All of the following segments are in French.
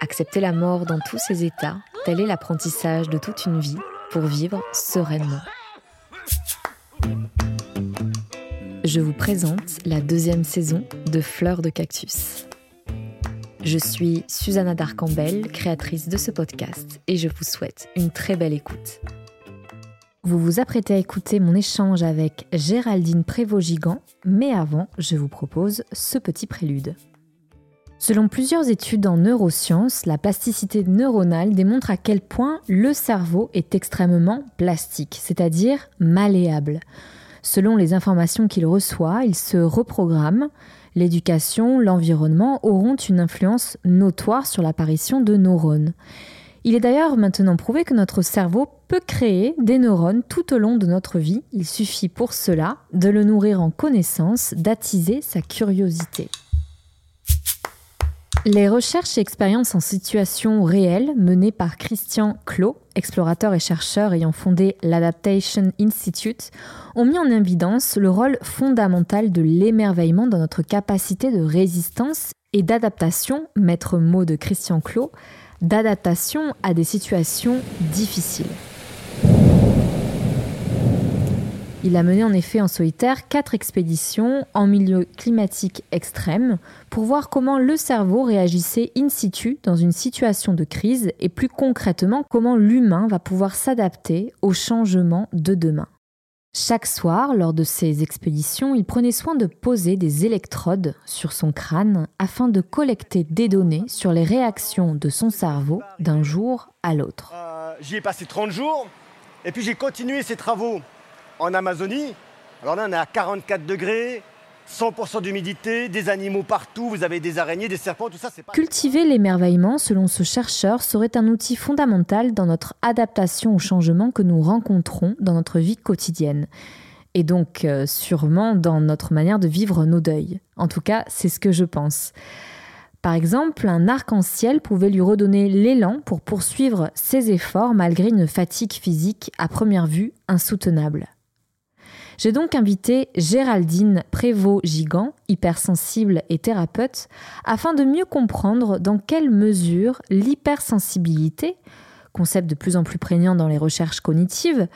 Accepter la mort dans tous ses états, tel est l'apprentissage de toute une vie pour vivre sereinement. Je vous présente la deuxième saison de Fleur de Cactus. Je suis Susanna Darcambel, créatrice de ce podcast, et je vous souhaite une très belle écoute. Vous vous apprêtez à écouter mon échange avec Géraldine Prévost-Gigant, mais avant, je vous propose ce petit prélude. Selon plusieurs études en neurosciences, la plasticité neuronale démontre à quel point le cerveau est extrêmement plastique, c'est-à-dire malléable. Selon les informations qu'il reçoit, il se reprogramme. L'éducation, l'environnement auront une influence notoire sur l'apparition de neurones. Il est d'ailleurs maintenant prouvé que notre cerveau peut créer des neurones tout au long de notre vie. Il suffit pour cela de le nourrir en connaissances, d'attiser sa curiosité. Les recherches et expériences en situation réelle menées par Christian Clot, explorateur et chercheur ayant fondé l'Adaptation Institute, ont mis en évidence le rôle fondamental de l'émerveillement dans notre capacité de résistance et d'adaptation, maître mot de Christian Clot, d'adaptation à des situations difficiles. Il a mené en effet en solitaire quatre expéditions en milieu climatique extrême pour voir comment le cerveau réagissait in situ dans une situation de crise et plus concrètement comment l'humain va pouvoir s'adapter aux changements de demain. Chaque soir, lors de ces expéditions, il prenait soin de poser des électrodes sur son crâne afin de collecter des données sur les réactions de son cerveau d'un jour à l'autre. Euh, J'y ai passé 30 jours et puis j'ai continué ces travaux en Amazonie. Alors là, on est à 44 degrés, 100% d'humidité, des animaux partout, vous avez des araignées, des serpents, tout ça, c'est pas... Cultiver l'émerveillement, selon ce chercheur, serait un outil fondamental dans notre adaptation aux changements que nous rencontrons dans notre vie quotidienne. Et donc, euh, sûrement dans notre manière de vivre nos deuils. En tout cas, c'est ce que je pense. Par exemple, un arc-en-ciel pouvait lui redonner l'élan pour poursuivre ses efforts malgré une fatigue physique à première vue insoutenable. J'ai donc invité Géraldine Prévost-Gigant, hypersensible et thérapeute, afin de mieux comprendre dans quelle mesure l'hypersensibilité, concept de plus en plus prégnant dans les recherches cognitives,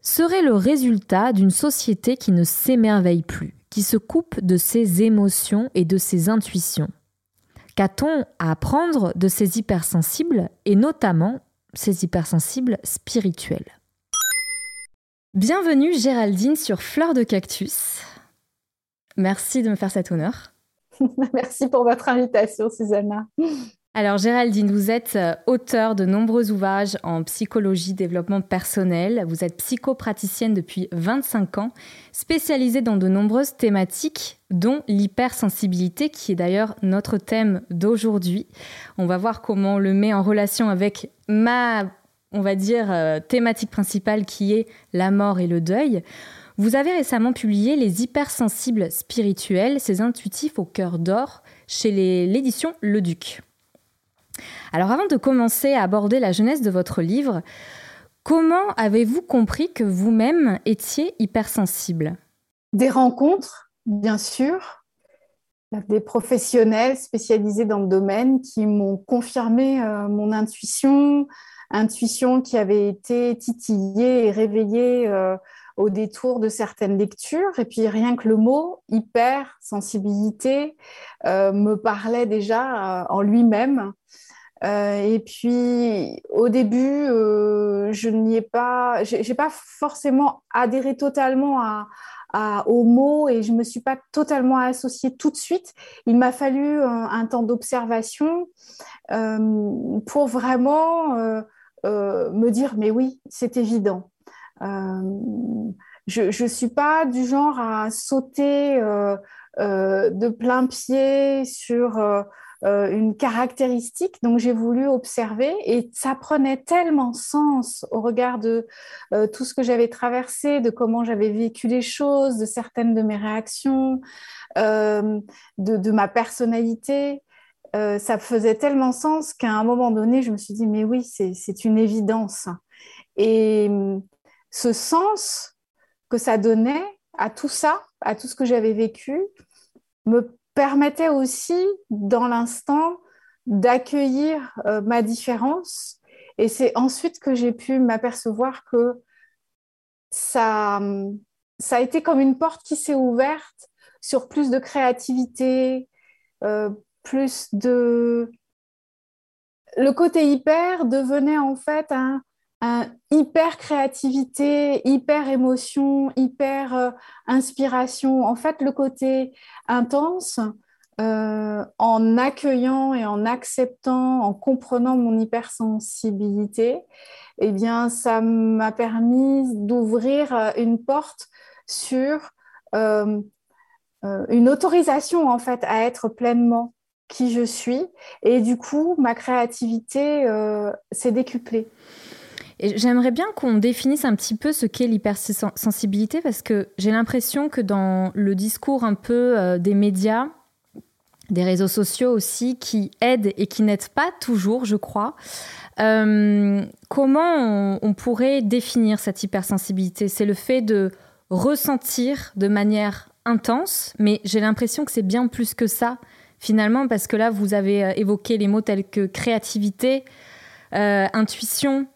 serait le résultat d'une société qui ne s'émerveille plus, qui se coupe de ses émotions et de ses intuitions. Qu'a-t-on à apprendre de ces hypersensibles et notamment ces hypersensibles spirituels? Bienvenue Géraldine sur Fleur de Cactus. Merci de me faire cet honneur. Merci pour votre invitation, Susanna. Alors Géraldine, vous êtes auteure de nombreux ouvrages en psychologie, développement personnel. Vous êtes psychopraticienne depuis 25 ans, spécialisée dans de nombreuses thématiques, dont l'hypersensibilité, qui est d'ailleurs notre thème d'aujourd'hui. On va voir comment on le met en relation avec ma on va dire, euh, thématique principale qui est la mort et le deuil. Vous avez récemment publié Les hypersensibles spirituels, ces intuitifs au cœur d'or, chez l'édition Le Duc. Alors avant de commencer à aborder la jeunesse de votre livre, comment avez-vous compris que vous-même étiez hypersensible? Des rencontres, bien sûr, des professionnels spécialisés dans le domaine qui m'ont confirmé euh, mon intuition, intuition qui avait été titillée et réveillée euh, au détour de certaines lectures. Et puis rien que le mot hyper sensibilité euh, me parlait déjà euh, en lui-même. et puis au début, je n'y ai pas, j'ai pas forcément adhéré totalement à, à, aux mots et je me suis pas totalement associée tout de suite. Il m'a fallu un, temps d'observation pour vraiment euh, me dire, mais oui, c'est évident. Euh, je ne suis pas du genre à sauter euh, de plein pied sur une caractéristique. Donc j'ai voulu observer et ça prenait tellement sens au regard de tout ce que j'avais traversé, de comment j'avais vécu les choses, de certaines de mes réactions, de, ma personnalité. Ça faisait tellement sens qu'à un moment donné, je me suis dit, mais oui, c'est une évidence. Et ce sens que ça donnait à tout ça, à tout ce que j'avais vécu, me permettait aussi, dans l'instant, d'accueillir euh, ma différence. Et c'est ensuite que j'ai pu m'apercevoir que ça, ça a été comme une porte qui s'est ouverte sur plus de créativité, euh, plus de... Le côté hyper devenait en fait un, hyper créativité, hyper émotion, hyper euh, inspiration. En fait, le côté intense, euh, en accueillant et en acceptant, en comprenant mon hypersensibilité, eh bien, ça m'a permis d'ouvrir euh, une porte sur une autorisation en fait à être pleinement qui je suis. Et du coup, ma créativité s'est décuplée j'aimerais bien qu'on définisse un petit peu ce qu'est l'hypersensibilité parce que j'ai l'impression que dans le discours un peu euh, des médias, des réseaux sociaux aussi, qui aident et qui n'aident pas toujours, je crois, euh, comment on, pourrait définir cette hypersensibilité? C'est le fait de ressentir de manière intense, mais j'ai l'impression que c'est bien plus que ça finalement, parce que là, vous avez euh, évoqué les mots tels que créativité, intuition,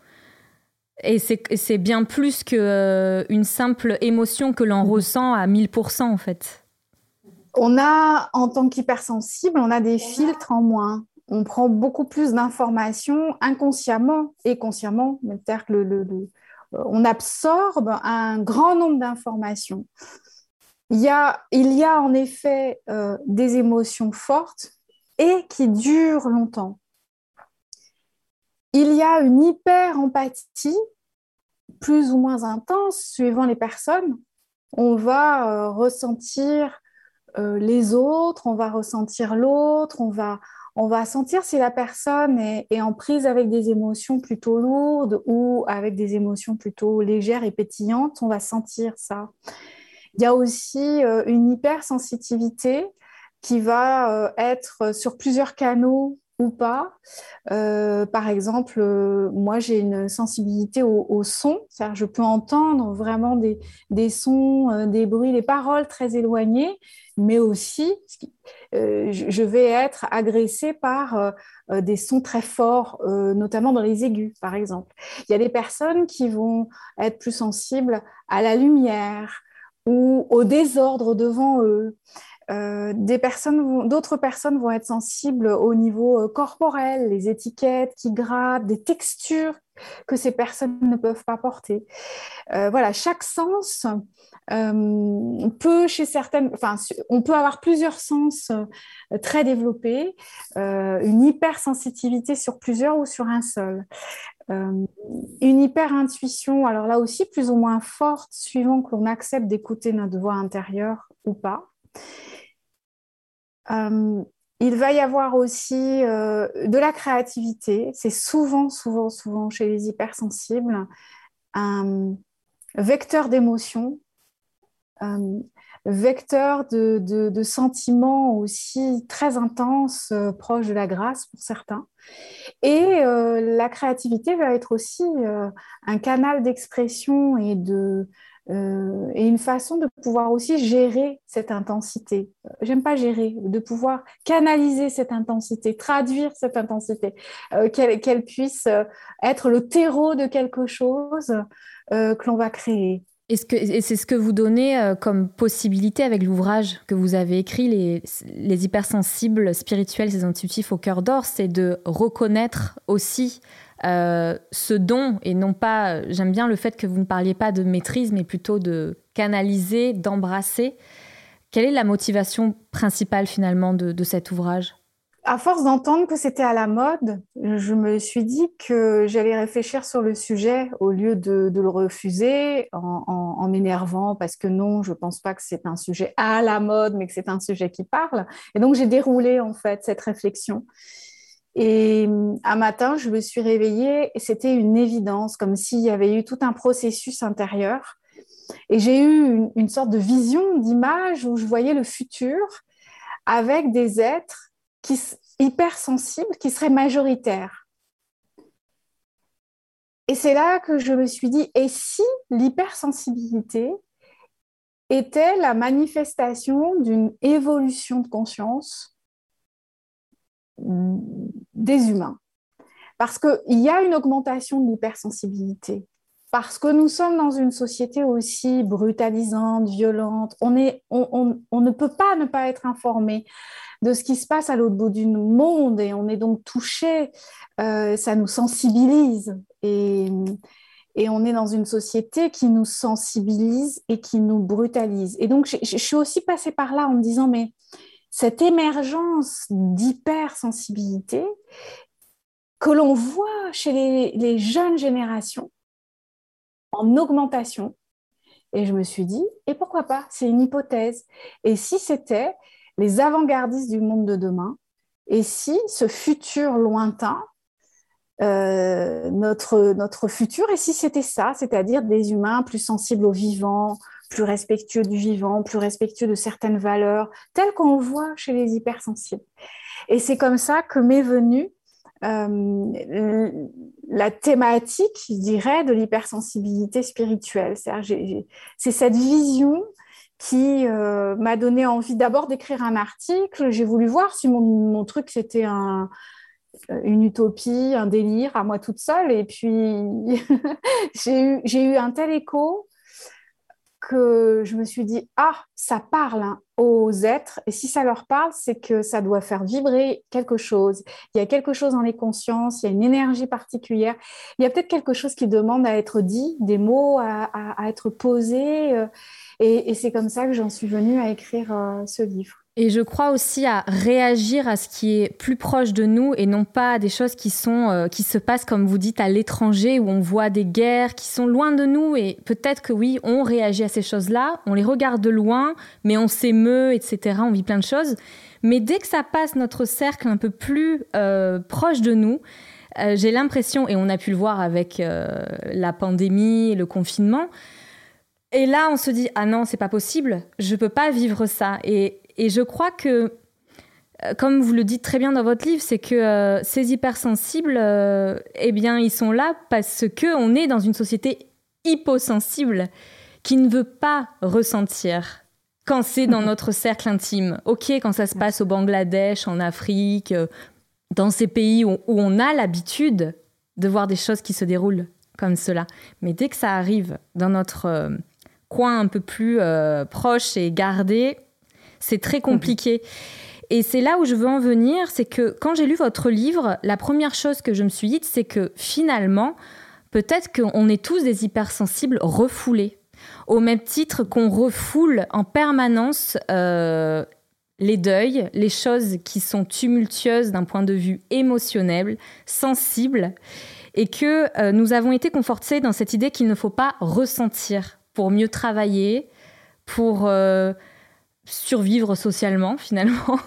et c'est bien plus qu'une euh, simple émotion que l'on ressent à 1000% en fait. On a, en tant qu'hypersensible, on a des filtres en moins. On prend beaucoup plus d'informations inconsciemment et consciemment. C'est-à-dire que le, on absorbe un grand nombre d'informations. Il y, a, il y a en effet euh, des émotions fortes et qui durent longtemps il y a une hyper-empathie plus ou moins intense suivant les personnes. On va euh, ressentir euh, les autres, on va ressentir l'autre, on va, on va sentir si la personne est, en prise avec des émotions plutôt lourdes ou avec des émotions plutôt légères et pétillantes, on va sentir ça. Il y a aussi euh, une hypersensitivité qui va être sur plusieurs canaux ou pas. Euh, par exemple, euh, moi j'ai une sensibilité au, son, c'est-à-dire je peux entendre vraiment des, sons, euh, des bruits, des paroles très éloignées, mais aussi je vais être agressée par des sons très forts, notamment dans les aigus, par exemple. Il y a des personnes qui vont être plus sensibles à la lumière ou au désordre devant eux. Euh, d'autres personnes vont être sensibles au niveau euh, corporel, les étiquettes qui grattent, des textures que ces personnes ne peuvent pas porter. Euh, voilà, chaque sens peut chez certaines, enfin, on peut avoir plusieurs sens très développés, une hypersensibilité sur plusieurs ou sur un seul. Une hyper intuition, alors là aussi plus ou moins forte, suivant qu'on accepte d'écouter notre voix intérieure ou pas. Euh, il va y avoir aussi euh, de la créativité. C'est souvent, souvent, souvent chez les hypersensibles un vecteur d'émotion, vecteur de, sentiments aussi très intenses, euh, proches de la grâce pour certains. Et la créativité va être aussi un canal d'expression et de, euh, et une façon de pouvoir aussi gérer cette intensité. J'aime pas gérer, de pouvoir canaliser cette intensité, traduire cette intensité, euh, qu'elle puisse euh, être le terreau de quelque chose que l'on va créer. Et c'est ce que vous donnez comme possibilité avec l'ouvrage que vous avez écrit, les, les hypersensibles spirituels, ces intuitifs au cœur d'or, c'est de reconnaître aussi euh, ce don, et non pas, j'aime bien le fait que vous ne parliez pas de maîtrise, mais plutôt de canaliser, d'embrasser. Quelle est la motivation principale finalement de, cet ouvrage? À force d'entendre que c'était à la mode, je me suis dit que j'allais réfléchir sur le sujet au lieu de, le refuser en, m'énervant parce que non, je ne pense pas que c'est un sujet à la mode, mais que c'est un sujet qui parle. Et donc, j'ai déroulé en fait cette réflexion. Et un matin, je me suis réveillée et c'était une évidence, comme s'il y avait eu tout un processus intérieur. Et j'ai eu une sorte de vision, d'image où je voyais le futur avec des êtres qui, hypersensibles qui seraient majoritaires. Et c'est là que je me suis dit, et si l'hypersensibilité était la manifestation d'une évolution de conscience des humains? Parce qu'il y a une augmentation de l'hypersensibilité parce que nous sommes dans une société aussi brutalisante, violente. On, ne peut pas ne pas être informé de ce qui se passe à l'autre bout du monde et on est donc touché. Euh, ça nous sensibilise et, on est dans une société qui nous sensibilise et qui nous brutalise. Et donc, je, suis aussi passée par là en me disant, mais cette émergence d'hypersensibilité que l'on voit chez les jeunes générations, en augmentation. Et je me suis dit, et pourquoi pas? C'est une hypothèse. Et si c'était les avant-gardistes du monde de demain, et si ce futur lointain, euh, notre, notre futur, et si c'était ça, c'est-à-dire des humains plus sensibles au vivant, plus respectueux du vivant, plus respectueux de certaines valeurs, telles qu'on voit chez les hypersensibles? Et c'est comme ça que m'est venue euh, la thématique, je dirais, de l'hypersensibilité spirituelle. C'est cette vision qui euh, m'a donné envie d'abord d'écrire un article. J'ai voulu voir si mon, truc c'était un, une utopie, un délire à moi toute seule. Et puis j'ai eu, un tel écho que je me suis dit, ah, ça parle hein, aux êtres, et si ça leur parle, c'est que ça doit faire vibrer quelque chose. Il y a quelque chose dans les consciences, il y a une énergie particulière, il y a peut-être quelque chose qui demande à être dit, des mots à, être posés, euh, et, c'est comme ça que j'en suis venue à écrire euh, ce livre. Et je crois aussi à réagir à ce qui est plus proche de nous et non pas à des choses qui sont euh, qui se passent comme vous dites à l'étranger où on voit des guerres qui sont loin de nous et peut-être que oui on réagit à ces choses-là, on les regarde de loin, mais on s'émeut etc. On vit plein de choses, mais dès que ça passe notre cercle un peu plus euh, proche de nous, euh, j'ai l'impression et on a pu le voir avec la pandémie, le confinement. Et là, on se dit ah non, c'est pas possible, je peux pas vivre ça. Et, et je crois que, euh, comme vous le dites très bien dans votre livre, c'est que euh, ces hypersensibles, euh, eh bien, ils sont là parce que on est dans une société hyposensible qui ne veut pas ressentir quand c'est dans notre cercle intime. Ok, quand ça se passe au Bangladesh, en Afrique, dans ces pays où, où on a l'habitude de voir des choses qui se déroulent comme cela. Mais dès que ça arrive dans notre coin un peu plus proche et gardé, c'est très compliqué. Et c'est là où je veux en venir, c'est que quand j'ai lu votre livre, la première chose que je me suis dit, c'est que finalement, peut-être qu'on est tous des hypersensibles refoulés, au même titre qu'on refoule en permanence euh, les deuils, les choses qui sont tumultueuses d'un point de vue émotionnel, sensible, et que euh, nous avons été confortés dans cette idée qu'il ne faut pas ressentir pour mieux travailler, pour... Euh, survivre socialement finalement.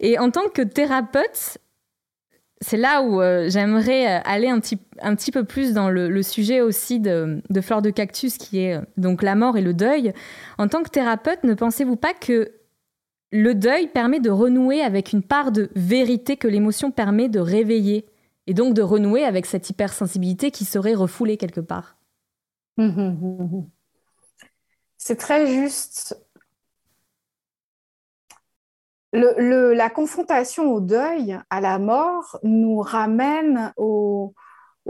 Et en tant que thérapeute, c'est là où euh, j'aimerais euh, aller un petit, un petit peu plus dans le, sujet aussi de, de Fleur de Cactus, qui est euh, donc la mort et le deuil. En tant que thérapeute, ne pensez-vous pas que le deuil permet de renouer avec une part de vérité que l'émotion permet de réveiller, et donc de renouer avec cette hypersensibilité qui serait refoulée quelque part? C'est très juste la confrontation au deuil, à la mort, nous ramène au,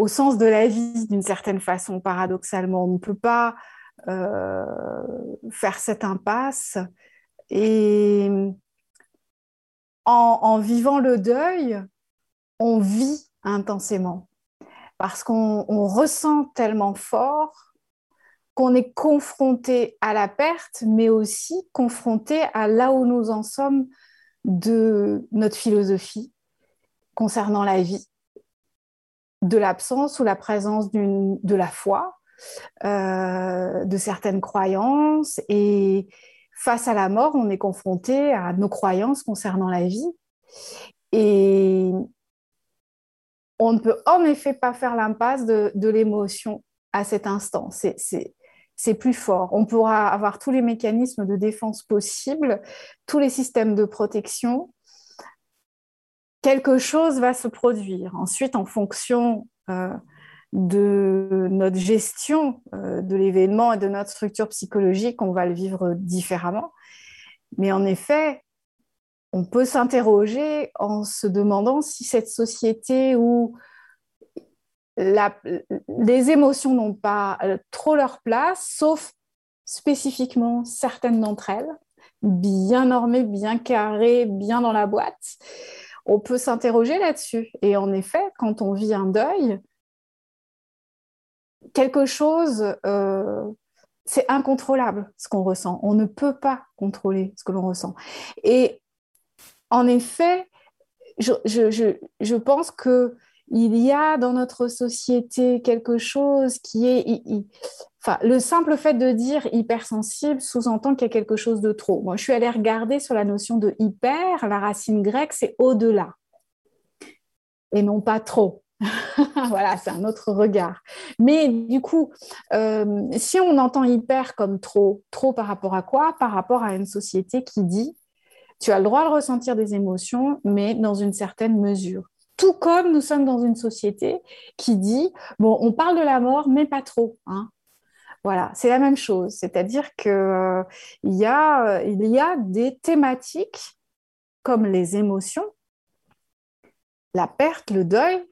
sens de la vie d'une certaine façon, paradoxalement. On ne peut pas euh, faire cette impasse. Et en, vivant le deuil, on vit intensément parce qu'on ressent tellement fort qu'on est confronté à la perte, mais aussi confronté à là où nous en sommes de notre philosophie concernant la vie, de l'absence ou la présence de la foi, euh, de certaines croyances. Et face à la mort, on est confronté à nos croyances concernant la vie. Et on ne peut en effet pas faire l'impasse de, de l'émotion à cet instant. Plus fort. On pourra avoir tous les mécanismes de défense possibles, tous les systèmes de protection. Quelque chose va se produire. Ensuite, en fonction euh, de notre gestion euh, de l'événement et de notre structure psychologique, on va le vivre différemment. Mais en effet, on peut s'interroger en se demandant si cette société où les émotions n'ont pas euh, trop leur place, sauf spécifiquement certaines d'entre elles, bien normées, bien carrées, bien dans la boîte. On peut s'interroger là-dessus. Et en effet, quand on vit un deuil, quelque chose, euh, c'est incontrôlable ce qu'on ressent. On ne peut pas contrôler ce que l'on ressent. Et en effet, je, pense que il y a dans notre société quelque chose qui est... Enfin, le simple fait de dire hypersensible sous-entend qu'il y a quelque chose de trop. Moi, je suis allée regarder sur la notion de hyper, la racine grecque, c'est au-delà. Et non pas trop. voilà, c'est un autre regard. Mais du coup, euh, si on entend hyper comme trop, trop par rapport à quoi? Par rapport à une société qui dit, tu as le droit de ressentir des émotions, mais dans une certaine mesure. Tout comme nous sommes dans une société qui dit, bon, on parle de la mort, mais pas trop. Hein. Voilà, c'est la même chose. C'est-à-dire qu'il euh, y, a, il y a des thématiques comme les émotions, la perte, le deuil.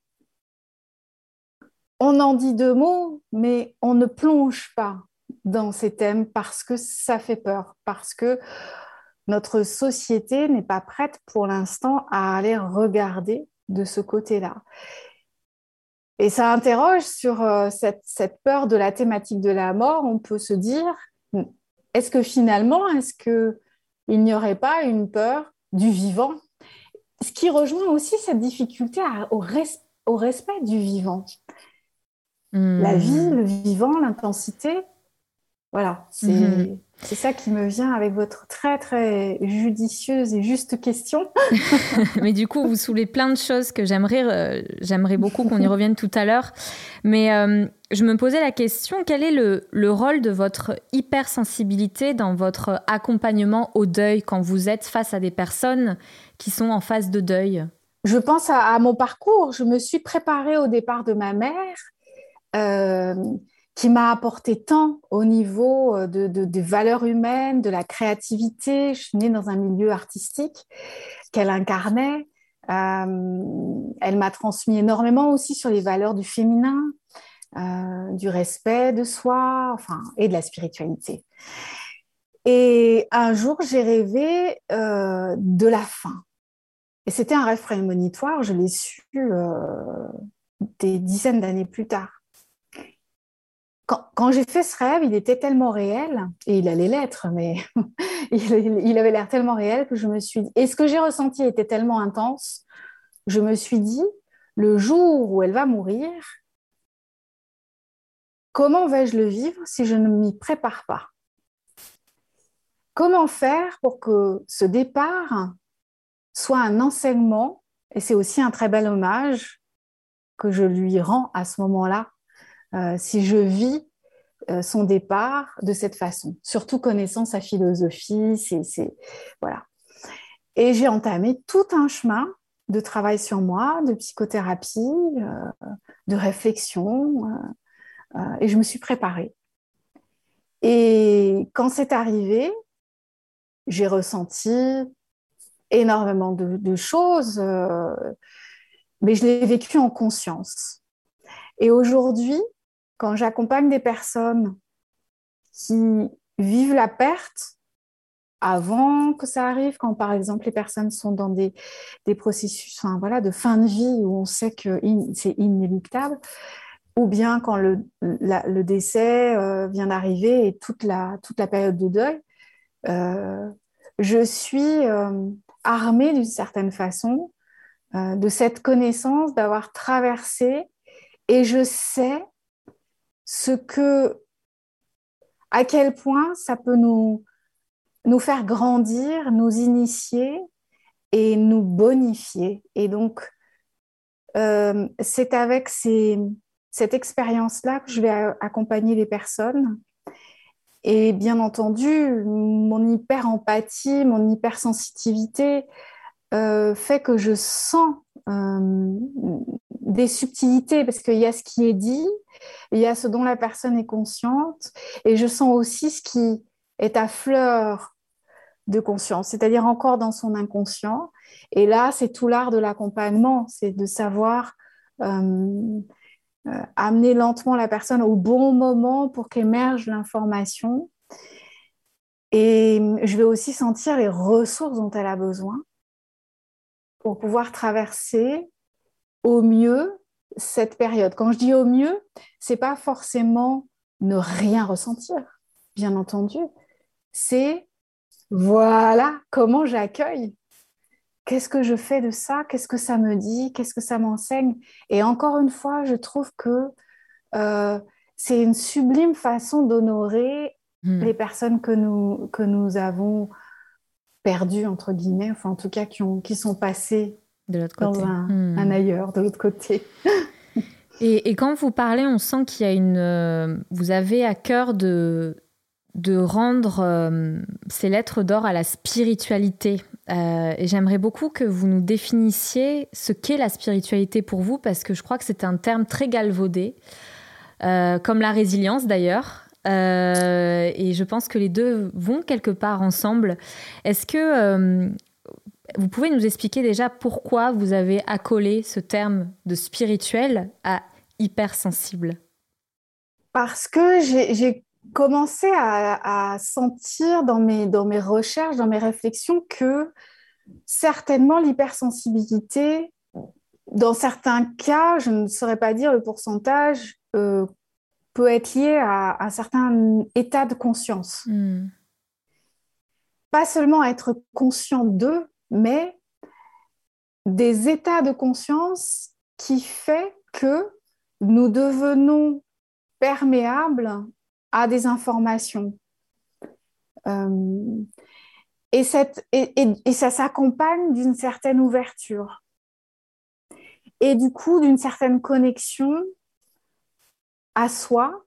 On en dit deux mots, mais on ne plonge pas dans ces thèmes parce que ça fait peur, parce que notre société n'est pas prête pour l'instant à aller regarder de ce côté-là. Et ça interroge sur euh, cette, peur de la thématique de la mort. On peut se dire, est-ce que finalement, est-ce qu'il n'y aurait pas une peur du vivant? Ce qui rejoint aussi cette difficulté au, au, respect du vivant. La hmm. vie, le vivant, l'intensité, voilà, c'est mhm. ça qui me vient avec votre très très judicieuse et juste question. Mais du coup, vous soulevez plein de choses que j'aimerais euh, j'aimerais beaucoup qu'on y revienne tout à l'heure. Mais euh, je me posais la question, quel est le, le, rôle de votre hypersensibilité dans votre accompagnement au deuil quand vous êtes face à des personnes qui sont en phase de deuil? Je pense à, mon parcours. Je me suis préparée au départ de ma mère. Euh, qui m'a apporté tant au niveau euh, de, des valeurs humaines, de la créativité. Je suis née dans un milieu artistique qu'elle incarnait. Euh, elle m'a transmis énormément aussi sur les valeurs du féminin, euh, du respect de soi, enfin, et de la spiritualité. Et un jour, j'ai rêvé de la fin. Et c'était un rêve prémonitoire, je l'ai su des dizaines d'années plus tard quand, j'ai fait ce rêve, il était tellement réel, et il allait l'être, mais il, avait l'air tellement réel que je me suis dit, et ce que j'ai ressenti était tellement intense, je me suis dit, le jour où elle va mourir, comment vais-je le vivre si je ne m'y prépare pas? Comment faire pour que ce départ soit un enseignement, et c'est aussi un très bel hommage que je lui rends à ce moment-là, si je vis euh, son départ de cette façon, surtout connaissant sa philosophie, c'est voilà. Et j'ai entamé tout un chemin de travail sur moi, de psychothérapie, euh, de réflexion, et je me suis préparée. Et quand c'est arrivé, j'ai ressenti énormément de, de choses, mais je l'ai vécu en conscience. Et aujourd'hui, quand j'accompagne des personnes qui vivent la perte avant que ça arrive, quand par exemple les personnes sont dans des, processus voilà, de fin de vie où on sait que c'est inéluctable, ou bien quand le, décès euh, vient d'arriver et toute la, toute la période de deuil, euh, je suis euh, armée d'une certaine façon de cette connaissance, d'avoir traversé, et je sais ce que, à quel point ça peut nous, nous faire grandir, nous initier et nous bonifier. Et donc, euh, c'est avec cette expérience-là que je vais accompagner les personnes. Et bien entendu, mon hyper-empathie, mon hypersensitivité euh, fait que je sens des subtilités parce qu'il y a ce qui est dit, il y a ce dont la personne est consciente, et je sens aussi ce qui est à fleur de conscience, c'est-à-dire encore dans son inconscient. Et là, c'est tout l'art de l'accompagnement, c'est de savoir euh, euh, amener lentement la personne au bon moment pour qu'émerge l'information. Et je vais aussi sentir les ressources dont elle a besoin pour pouvoir traverser au mieux cette période. Quand je dis au mieux, c'est pas forcément ne rien ressentir, bien entendu. C'est voilà comment j'accueille. Qu'est-ce que je fais de ça? Qu'est-ce que ça me dit? Qu'est-ce que ça m'enseigne? Et encore une fois, je trouve que euh, c'est une sublime façon d'honorer hmm. les personnes que nous, que nous avons perdues, entre guillemets, enfin en tout cas qui, ont, qui sont passées de l'autre côté. dans un, hmm. un ailleurs, de l'autre côté. et, et, quand vous parlez, on sent qu'il y a une... Euh, vous avez à cœur de de rendre euh, ces lettres d'or à la spiritualité. Euh, et j'aimerais beaucoup que vous nous définissiez ce qu'est la spiritualité pour vous, parce que je crois que c'est un terme très galvaudé, comme la résilience d'ailleurs. Et je pense que les deux vont quelque part ensemble. Est-ce que vous pouvez nous expliquer déjà pourquoi vous avez accolé ce terme de spirituel à hypersensible? Parce que j'ai commencé à, sentir dans mes, dans mes recherches, dans mes réflexions, que certainement l'hypersensibilité, dans certains cas, je ne saurais pas dire le pourcentage, euh, peut être lié à, un certain état de conscience. Hmm. Pas seulement être conscient d'eux, mais des états de conscience qui fait que nous devenons perméables à des informations. Euh, et, cette, et, et, ça s'accompagne d'une certaine ouverture et du coup d'une certaine connexion à soi.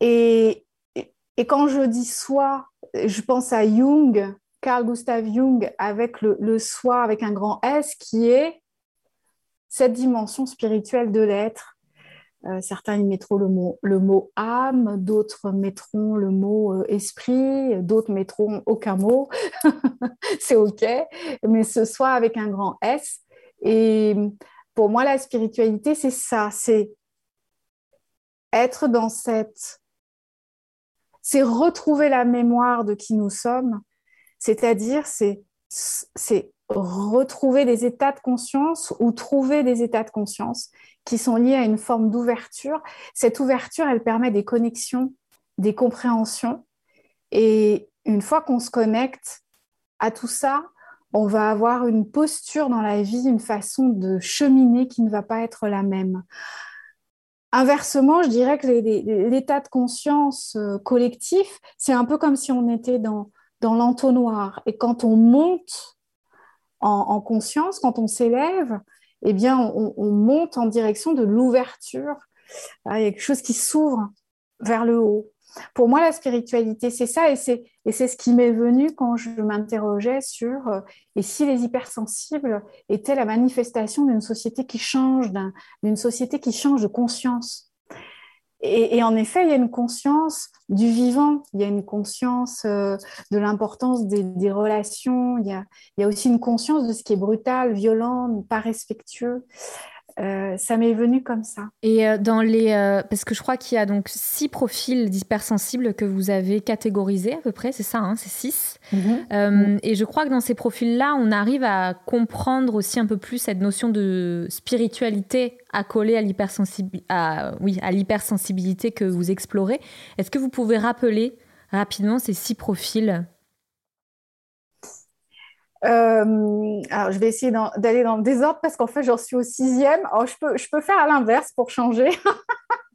Et, et, quand je dis soi, je pense à Jung, Carl Gustav Jung, avec le, le soi, avec un grand S, qui est cette dimension spirituelle de l'être, euh, certains y mettront le mot, le mot âme, d'autres mettront le mot euh, esprit, d'autres mettront aucun mot. c'est OK, mais ce soit avec un grand S. Et pour moi, la spiritualité, c'est ça, c'est être dans cette... C'est retrouver la mémoire de qui nous sommes, c'est-à-dire c'est retrouver des états de conscience ou trouver des états de conscience qui sont liés à une forme d'ouverture. Cette ouverture, elle permet des connexions, des compréhensions. Et une fois qu'on se connecte à tout ça, on va avoir une posture dans la vie, une façon de cheminer qui ne va pas être la même. Inversement, je dirais que l'état de conscience euh, collectif, c'est un peu comme si on était dans, dans l'entonnoir. Et quand on monte en, conscience, quand on s'élève, eh bien, on, monte en direction de l'ouverture. Ah, il y a quelque chose qui s'ouvre vers le haut. Pour moi, la spiritualité, c'est ça, et c'est, ce qui m'est venu quand je m'interrogeais sur euh, et si les hypersensibles étaient la manifestation d'une société qui change, d'une société qui change de conscience. Et, en effet, il y a une conscience du vivant, il y a une conscience euh, de l'importance des, relations, il y, a, il y, a, aussi une conscience de ce qui est brutal, violent, pas respectueux. Euh, ça m'est venu comme ça. Et euh, dans les, euh, parce que je crois qu'il y a donc six profils d'hypersensibles que vous avez catégorisés à peu près, c'est ça, hein, c'est six. Mhm. Et je crois que dans ces profils-là, on arrive à comprendre aussi un peu plus cette notion de spiritualité accolée à l'hypersensibilité, à, oui, à l'hypersensibilité que vous explorez. Est-ce que vous pouvez rappeler rapidement ces six profils? Euh, alors, je vais essayer d'aller dans le désordre parce qu'en fait, j'en suis au sixième. Alors, je peux, je peux faire à l'inverse pour changer.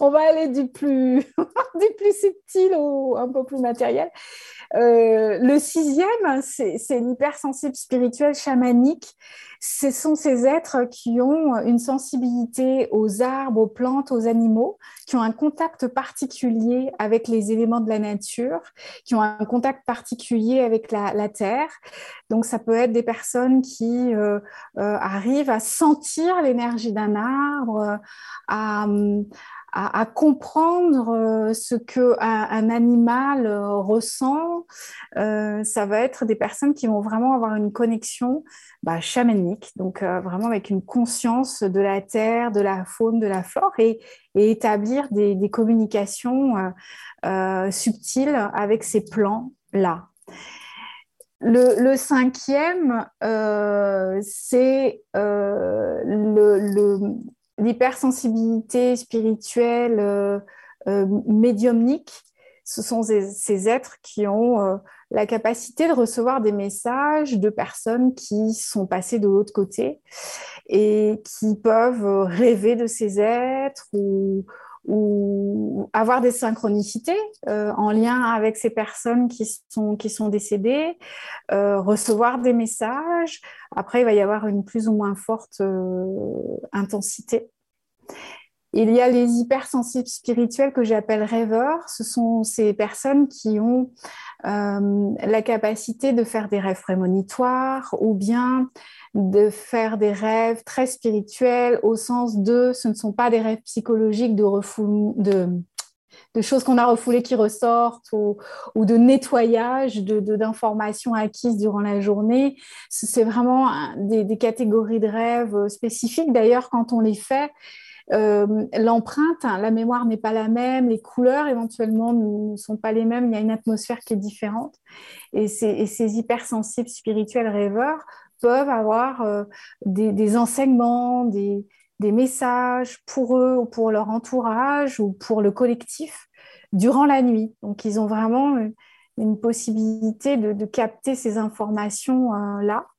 On va aller du plus, du plus subtil au un peu plus matériel. Euh, le sixième, c'est l'hypersensible spirituel chamanique. Ce sont ces êtres qui ont une sensibilité aux arbres, aux plantes, aux animaux, qui ont un contact particulier avec les éléments de la nature, qui ont un contact particulier avec la, terre. Donc, ça peut être des personnes qui euh, euh, arrivent à sentir l'énergie d'un arbre, à, à, comprendre euh, ce que un, animal euh, ressent. Euh, ça va être des personnes qui vont vraiment avoir une connexion bah, chamanique, donc vraiment avec une conscience de la terre, de la faune, de la flore, et, établir des, communications subtiles avec ces plans-là. Le, cinquième, c'est le, l'hypersensibilité spirituelle euh, euh, médiumnique, ce sont ces, êtres qui ont euh, la capacité de recevoir des messages de personnes qui sont passées de l'autre côté et qui peuvent rêver de ces êtres ou, ou avoir des synchronicités en lien avec ces personnes qui sont, qui sont décédées, recevoir des messages. Après, il va y avoir une plus ou moins forte intensité. Il y a les hypersensibles spirituels que j'appelle rêveurs. Ce sont ces personnes qui ont euh, la capacité de faire des rêves prémonitoires ou bien de faire des rêves très spirituels au sens de ce ne sont pas des rêves psychologiques de, de, choses qu'on a refoulées qui ressortent ou, de nettoyage d'informations de, acquises durant la journée. C'est vraiment des, des, catégories de rêves spécifiques. D'ailleurs, quand on les fait, euh, l'empreinte, hein, la mémoire n'est pas la même, les couleurs éventuellement ne sont pas les mêmes, il y a une atmosphère qui est différente. Et ces, hypersensibles spirituels rêveurs peuvent avoir euh, des, enseignements, des, messages pour eux ou pour leur entourage ou pour le collectif durant la nuit. Donc ils ont vraiment une, possibilité de, capter ces informations-là. Euh,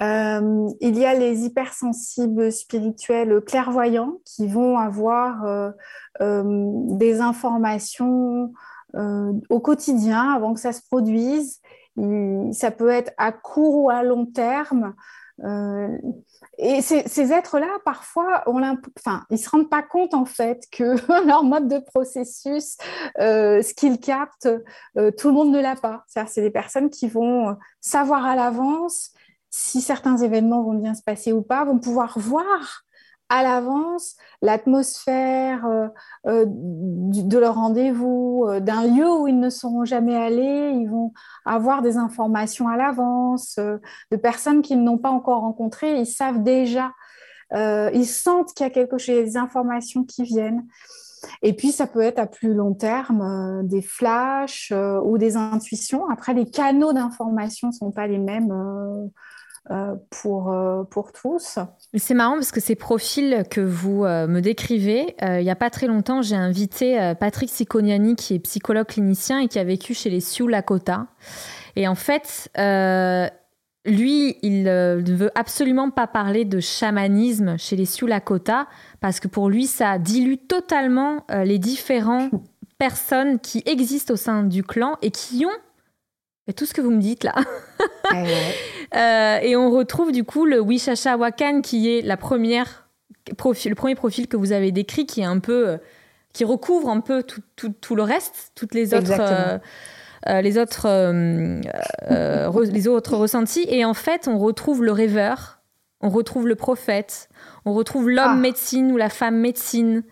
il y a les hypersensibles spirituels clairvoyants qui vont avoir euh, euh, des informations au quotidien avant que ça se produise. ça peut être à court ou à long terme. et ces, êtres-là, parfois, ils ne se rendent pas compte en fait que leur mode de processus, ce qu'ils captent, tout le monde ne l'a pas. C'est des personnes qui vont savoir à l'avance si certains événements vont bien se passer ou pas, vont pouvoir voir à l'avance l'atmosphère euh, euh, de leur rendez-vous, euh, d'un lieu où ils ne seront jamais allés. Ils vont avoir des informations à l'avance de personnes qu'ils n'ont pas encore rencontrées. Ils savent déjà, ils sentent qu'il y a quelque chose, des informations qui viennent. Et puis, ça peut être à plus long terme des flashs ou des intuitions. Après, les canaux d'information ne sont pas les mêmes pour, euh, pour tous. C'est marrant parce que ces profils que vous euh, me décrivez, il n'y a pas très longtemps, j'ai invité Patrick Siconiani, qui est psychologue clinicien et qui a vécu chez les Sioux Lakota. Et en fait, lui, il ne veut absolument pas parler de chamanisme chez les Sioux Lakota parce que pour lui, ça dilue totalement les différentes personnes qui existent au sein du clan et qui ont tout ce que vous me dites là. Euh, et on retrouve du coup le Wishacha Wakan qui est la première profil, le premier profil que vous avez décrit qui est un peu euh, qui recouvre un peu tout, tout, tout le reste, toutes les autres euh, les autres les autres ressentis et en fait on retrouve le rêveur, on retrouve le prophète, on retrouve l'homme ah. médecine ou la femme médecine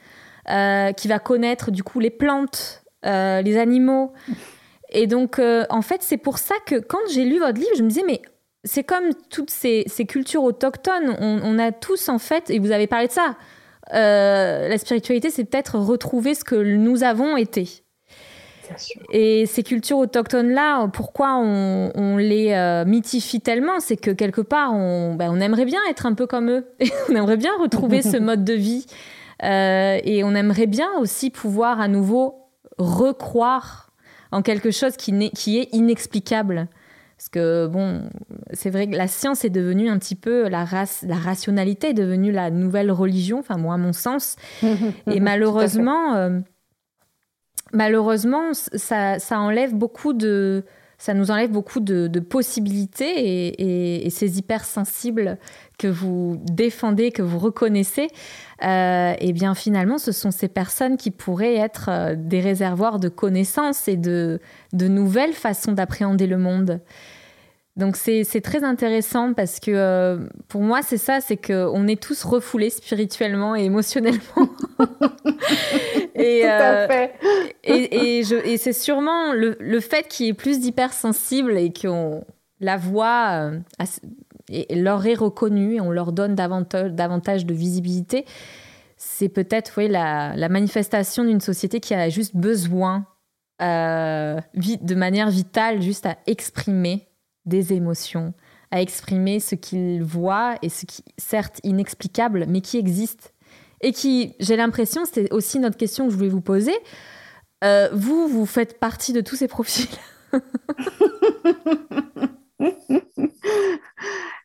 qui va connaître du coup les plantes, les animaux. Et donc, euh, en fait, c'est pour ça que quand j'ai lu votre livre, je me disais, mais c'est comme toutes ces, cultures autochtones. On, a tous, en fait, et vous avez parlé de ça, euh, la spiritualité, c'est peut-être retrouver ce que nous avons été. Et ces cultures autochtones-là, pourquoi on, les euh, mythifie tellement? C'est que quelque part, on, ben, on, aimerait bien être un peu comme eux. Et on aimerait bien retrouver ce mode de vie. et on aimerait bien aussi pouvoir à nouveau recroire en quelque chose qui, qui est inexplicable. Parce que, bon, c'est vrai que la science est devenue un petit peu, la, race, la rationalité est devenue la nouvelle religion, enfin, moi, à mon sens. Et malheureusement, euh, malheureusement, ça, ça, enlève beaucoup de. Ça nous enlève beaucoup de, possibilités et, et, ces hypersensibles que vous défendez, que vous reconnaissez, euh, et bien finalement, ce sont ces personnes qui pourraient être euh, des réservoirs de connaissances et de nouvelles façons d'appréhender le monde. Donc c'est très intéressant parce que euh, pour moi c'est ça, c'est qu'on est tous refoulés spirituellement et émotionnellement. et, euh, et, et, et c'est sûrement le, le fait qu'il y ait plus d'hypersensibles et qu'on la voix euh, et leur est reconnue et on leur donne davantage, davantage de visibilité, c'est peut-être oui, la, la manifestation d'une société qui a juste besoin de manière vitale juste à exprimer des émotions, à exprimer ce qu'ils voient et ce qui, certes, inexplicable, mais qui existe. Et qui, j'ai l'impression, c'était aussi notre question que je voulais vous poser. Euh, vous, vous faites partie de tous ces profils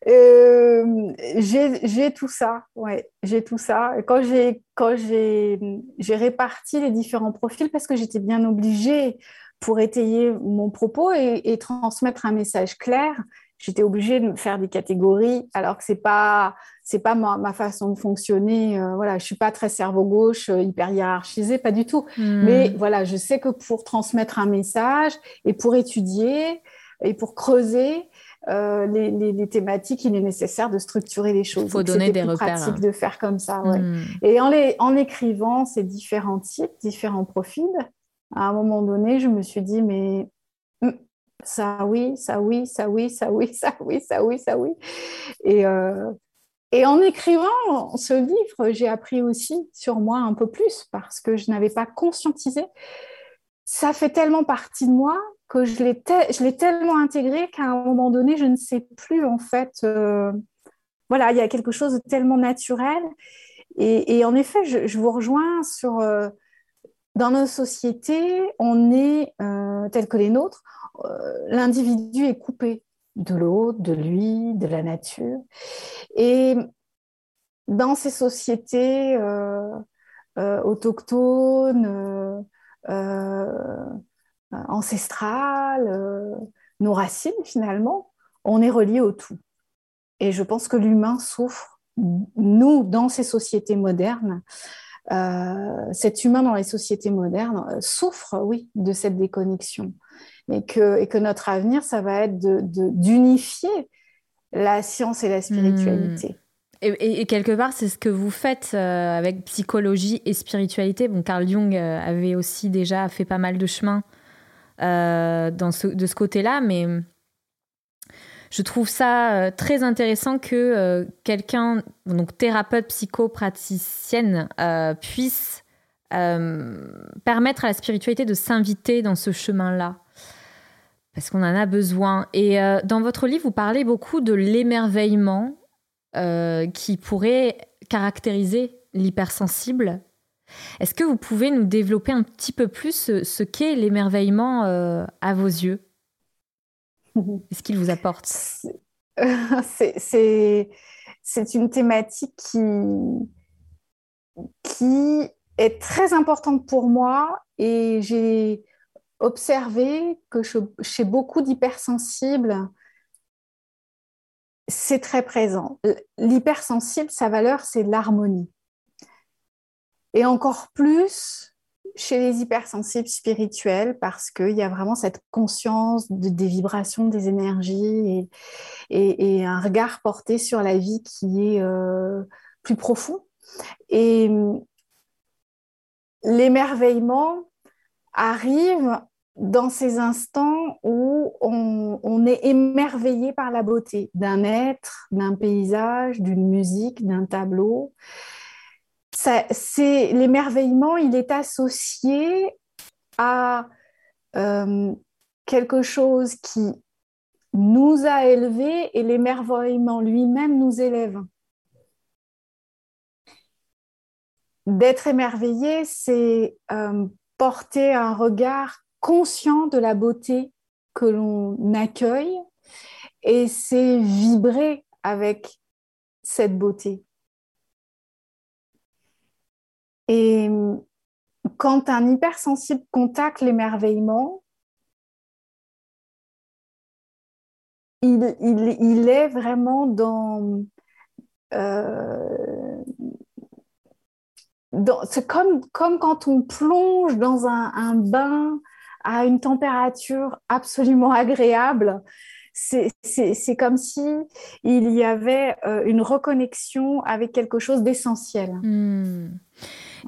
euh, j'ai tout ça, ouais, j'ai tout ça. quand j'ai réparti les différents profils parce que j'étais bien obligée pour étayer mon propos et, transmettre un message clair, j'étais obligée de faire des catégories, alors que c'est pas c'est pas ma, façon de fonctionner. Euh, voilà, je suis pas très cerveau gauche, euh, hyper hiérarchisée, pas du tout. Hmm. Mais voilà, je sais que pour transmettre un message et pour étudier et pour creuser euh, les, thématiques, il est nécessaire de structurer les choses. Il faut donner des repères. pratique de faire comme ça. Ouais. Hmm. Et en, les, en écrivant ces différents types, différents profils, à un moment donné, je me suis dit, mais hmm, ça oui, ça oui, ça oui, ça oui, ça oui, ça oui, ça oui. Et, euh, et en écrivant ce livre, j'ai appris aussi sur moi un peu plus parce que je n'avais pas conscientisé. Ça fait tellement partie de moi que je l'ai, tellement intégré qu'à un moment donné, je ne sais plus en fait. Euh, voilà, il y a quelque chose de tellement naturel. Et, et en effet, je, vous rejoins sur... Euh, dans nos sociétés, on est, euh, tel que les nôtres, euh, l'individu est coupé de l'autre, de lui, de la nature. Et dans ces sociétés euh, autochtones, ancestrales, nos racines finalement, on est relié au tout. Et je pense que l'humain souffre, nous, dans ces sociétés modernes, euh, cet humain dans les sociétés modernes euh, souffre, oui, de cette déconnexion. Et que, et que notre avenir, ça va être d'unifier de, la science et la spiritualité. Hmm. Et, quelque part, c'est ce que vous faites euh, avec psychologie et spiritualité. Bon, Carl Jung avait aussi déjà fait pas mal de chemin dans ce, de ce côté-là, mais je trouve ça euh, très intéressant que euh, quelqu'un, donc thérapeute psychopraticienne, euh, puisse permettre à la spiritualité de s'inviter dans ce chemin-là. Parce qu'on en a besoin. Et dans votre livre, vous parlez beaucoup de l'émerveillement qui pourrait caractériser l'hypersensible. Est-ce que vous pouvez nous développer un petit peu plus ce qu'est l'émerveillement à vos yeux? Qu'est-ce qu'il vous apporte C'est une thématique qui, est très importante pour moi et j'ai observé que chez beaucoup d'hypersensibles, c'est très présent. L'hypersensible, sa valeur, c'est l'harmonie. Et encore plus chez les hypersensibles spirituels parce qu'il y a vraiment cette conscience des vibrations, des énergies et, un regard porté sur la vie qui est euh, plus profond. Et l'émerveillement arrive dans ces instants où on est émerveillé par la beauté d'un être, d'un paysage, d'une musique, d'un tableau c'est l'émerveillement, il est associé à euh, quelque chose qui nous a élevés et l'émerveillement lui-même nous élève. D'être émerveillé, c'est euh, porter un regard conscient de la beauté que l'on accueille et c'est vibrer avec cette beauté. Et quand un hypersensible contacte l'émerveillement, il, il, est vraiment dans... Euh, c'est comme, comme quand on plonge dans un, bain à une température absolument agréable. C'est comme si il y avait euh, une reconnexion avec quelque chose d'essentiel. Hmm.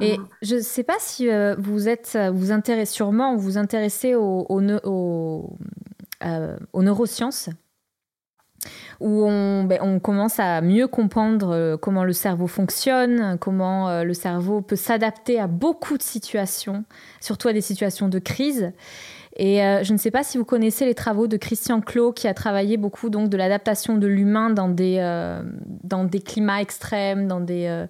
Et je ne sais pas si euh, vous êtes, vous intéressez sûrement, vous intéressez euh, aux neurosciences où on, ben, on, commence à mieux comprendre euh, comment le cerveau fonctionne, comment euh, le cerveau peut s'adapter à beaucoup de situations, surtout à des situations de crise. Et euh, je ne sais pas si vous connaissez les travaux de Christian Clot, qui a travaillé beaucoup donc de l'adaptation de l'humain dans des dans des climats extrêmes, dans des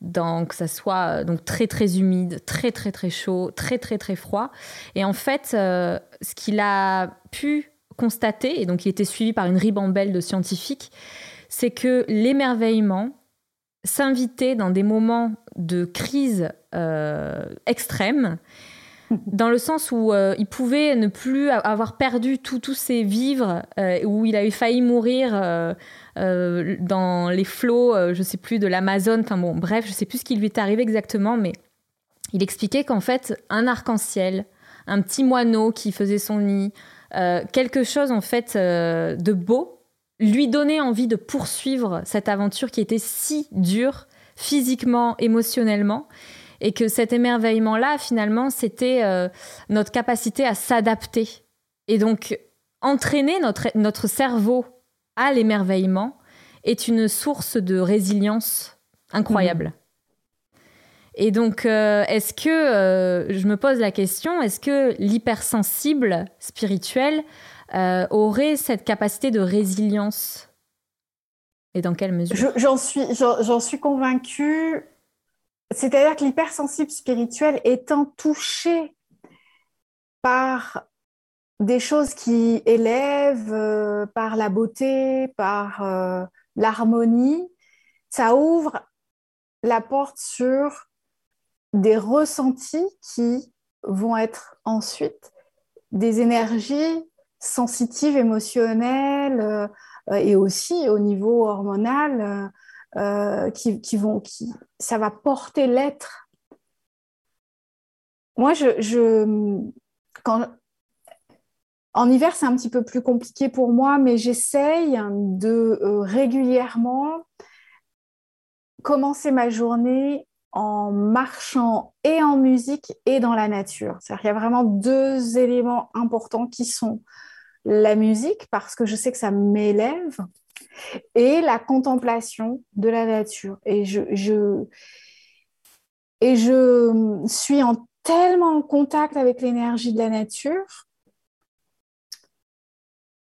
dans, que ça soit donc très très humide, très très très chaud, très très très froid. Et en fait, ce qu'il a pu constaté, et donc il était suivi par une ribambelle de scientifiques, c'est que l'émerveillement s'invitait dans des moments de crise euh, extrême, dans le sens où euh, il pouvait ne plus avoir perdu tous ses vivres, euh, où il avait failli mourir dans les flots, je sais plus, de l'Amazon. Enfin bon, bref, je sais plus ce qui lui est arrivé exactement, mais il expliquait qu'en fait, un arc-en-ciel, un petit moineau qui faisait son nid, euh, quelque chose en fait euh, de beau, lui donner envie de poursuivre cette aventure qui était si dure physiquement, émotionnellement, et que cet émerveillement-là, finalement, c'était euh, notre capacité à s'adapter. Et donc, entraîner notre, notre cerveau à l'émerveillement est une source de résilience incroyable. Et donc, euh, est-ce que, euh, je me pose la question, est-ce que l'hypersensible spirituel euh, aurait cette capacité de résilience? Et dans quelle mesure? J'en suis, j'en suis convaincue. C'est-à-dire que l'hypersensible spirituel étant touché par des choses qui élèvent, par la beauté, par l'harmonie, ça ouvre la porte sur des ressentis qui vont être ensuite des énergies sensitives, émotionnelles euh, et aussi au niveau hormonal euh, euh, qui, vont, qui, ça va porter l'être. Moi, je, quand, en hiver, c'est un petit peu plus compliqué pour moi, mais j'essaye de régulièrement commencer ma journée en marchant et en musique et dans la nature. C'est-à-dire qu'il y a vraiment deux éléments importants qui sont la musique, parce que je sais que ça m'élève, et la contemplation de la nature. Et je, suis en tellement en contact avec l'énergie de la nature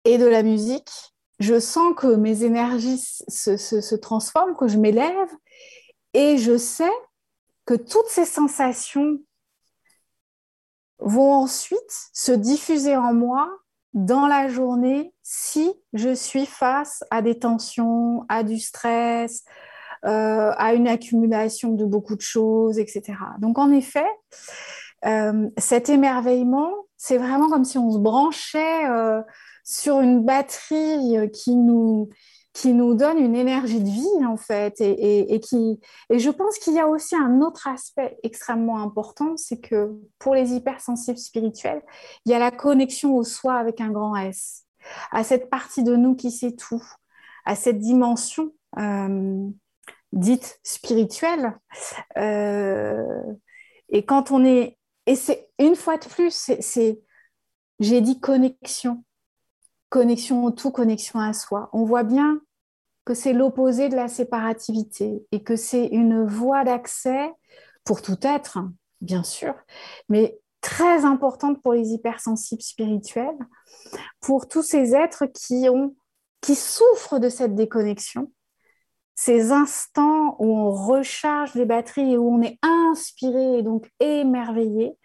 et de la musique. Je sens que mes énergies se, se, se transforment, que je m'élève, et je sais que toutes ces sensations vont ensuite se diffuser en moi dans la journée si je suis face à des tensions, à du stress, euh, à une accumulation de beaucoup de choses, etc. Donc en effet, euh, cet émerveillement, c'est vraiment comme si on se branchait euh, sur une batterie qui nous, qui nous donne une énergie de vie en fait. Et, qui et je pense qu'il y a aussi un autre aspect extrêmement important c'est que pour les hypersensibles spirituels il y a la connexion au soi avec un grand S à cette partie de nous qui sait tout à cette dimension euh, dite spirituelle. Euh, et quand on est et c'est une fois de plus c'est j'ai dit connexion connexion au tout, connexion à soi. On voit bien que c'est l'opposé de la séparativité et que c'est une voie d'accès pour tout être, bien sûr, mais très importante pour les hypersensibles spirituels, pour tous ces êtres qui, ont, qui souffrent de cette déconnexion, ces instants où on recharge les batteries et où on est inspiré et donc émerveillé,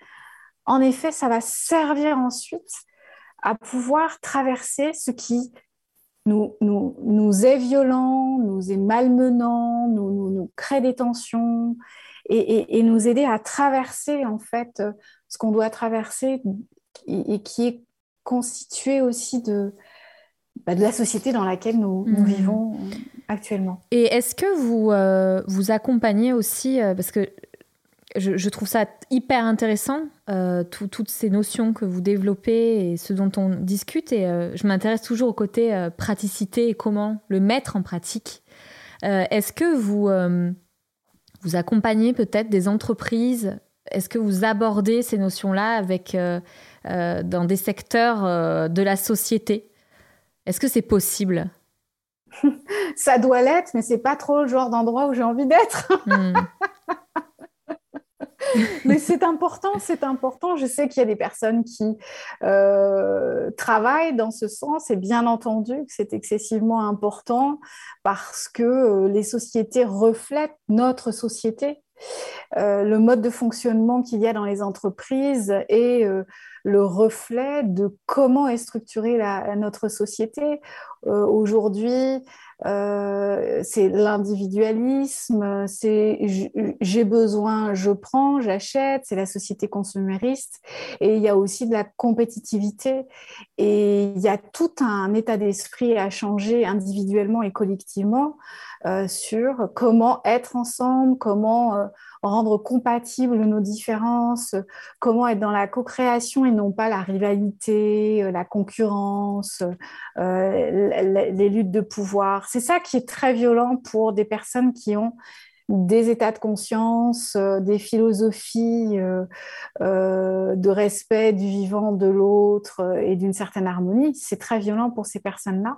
en effet, ça va servir ensuite à pouvoir traverser ce qui nous, nous, est violent, nous est malmenant, nous, nous, crée des tensions et, nous aider à traverser en fait ce qu'on doit traverser et, qui est constitué aussi de, bah, de la société dans laquelle nous, mmh. vivons actuellement. Et est-ce que vous euh, vous accompagnez aussi, euh, parce que je, trouve ça hyper intéressant, euh, toutes ces notions que vous développez et ce dont on discute. Et euh, je m'intéresse toujours au côté euh, praticité et comment le mettre en pratique. Est-ce que vous, vous accompagnez peut-être des entreprises? Est-ce que vous abordez ces notions-là avec, dans des secteurs de la société? Est-ce que c'est possible? Ça doit l'être, mais c'est pas trop le genre d'endroit où j'ai envie d'être. Hmm. Mais c'est important, c'est important. Je sais qu'il y a des personnes qui euh, travaillent dans ce sens et bien entendu que c'est excessivement important parce que euh, les sociétés reflètent notre société. Euh, le mode de fonctionnement qu'il y a dans les entreprises est le reflet de comment est structurée notre société. Aujourd'hui, euh, c'est l'individualisme, c'est j'ai besoin, je prends, j'achète, c'est la société consumériste. Et il y a aussi de la compétitivité. Et il y a tout un état d'esprit à changer individuellement et collectivement euh, sur comment être ensemble, comment euh, rendre compatibles nos différences, comment être dans la co-création et non pas la rivalité, euh, la concurrence, les luttes de pouvoir. C'est ça qui est très violent pour des personnes qui ont des états de conscience, des philosophies de respect du vivant, de l'autre et d'une certaine harmonie. C'est très violent pour ces personnes-là.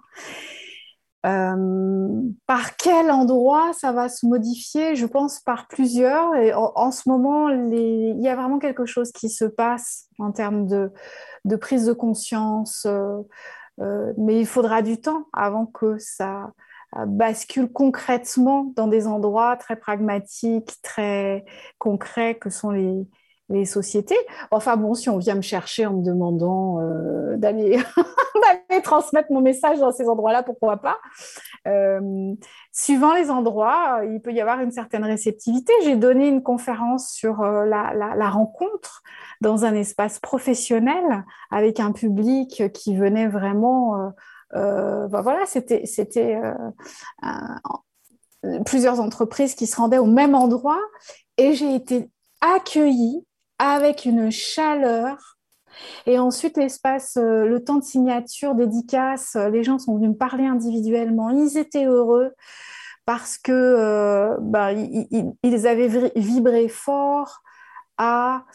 Euh, par quel endroit ça va se modifier? Je pense par plusieurs. Et en, ce moment, il y a vraiment quelque chose qui se passe en termes de, prise de conscience, euh, euh, mais il faudra du temps avant que ça bascule concrètement dans des endroits très pragmatiques, très concrets que sont les, les sociétés. Enfin bon, si on vient me chercher en me demandant euh, d'aller transmettre mon message dans ces endroits-là, pourquoi pas euh, Suivant les endroits, il peut y avoir une certaine réceptivité. J'ai donné une conférence sur euh, la, rencontre dans un espace professionnel avec un public qui venait vraiment... Ben voilà, c'était plusieurs entreprises qui se rendaient au même endroit et j'ai été accueillie avec une chaleur. Et ensuite, l'espace, euh, le temps de signature, dédicace, euh, les gens sont venus me parler individuellement. Ils étaient heureux parce que euh, bah, ils, avaient vibré fort à,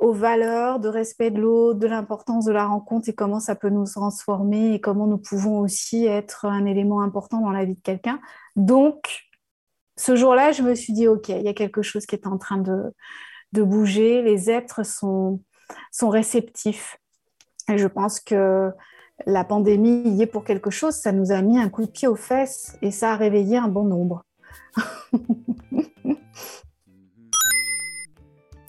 aux valeurs de respect de l'autre, de l'importance de la rencontre et comment ça peut nous transformer et comment nous pouvons aussi être un élément important dans la vie de quelqu'un. Donc, ce jour-là, je me suis dit, OK, il y a quelque chose qui est en train de, de bouger, les êtres sont, sont réceptifs. Et je pense que la pandémie y est pour quelque chose, ça nous a mis un coup de pied aux fesses et ça a réveillé un bon nombre.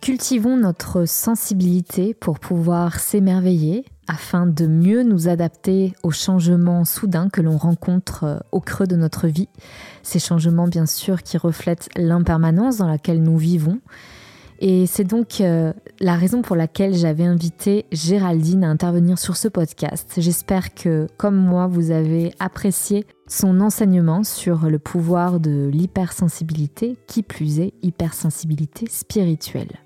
Cultivons notre sensibilité pour pouvoir s'émerveiller afin de mieux nous adapter aux changements soudains que l'on rencontre euh, au creux de notre vie. Ces changements bien sûr qui reflètent l'impermanence dans laquelle nous vivons et c'est donc euh, la raison pour laquelle j'avais invité Géraldine à intervenir sur ce podcast. J'espère que, comme moi, vous avez apprécié son enseignement sur le pouvoir de l'hypersensibilité, qui plus est hypersensibilité spirituelle.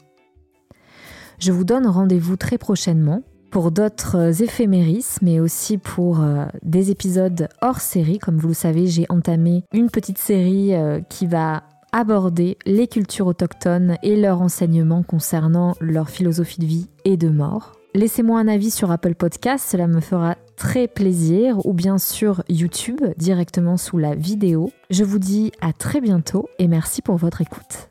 Je vous donne rendez-vous très prochainement pour d'autres éphéméris, mais aussi pour euh, des épisodes hors série. Comme vous le savez, j'ai entamé une petite série euh, qui va aborder les cultures autochtones et leurs enseignements concernant leur philosophie de vie et de mort. Laissez-moi un avis sur Apple Podcast, cela me fera très plaisir, ou bien sur YouTube, directement sous la vidéo. Je vous dis à très bientôt et merci pour votre écoute.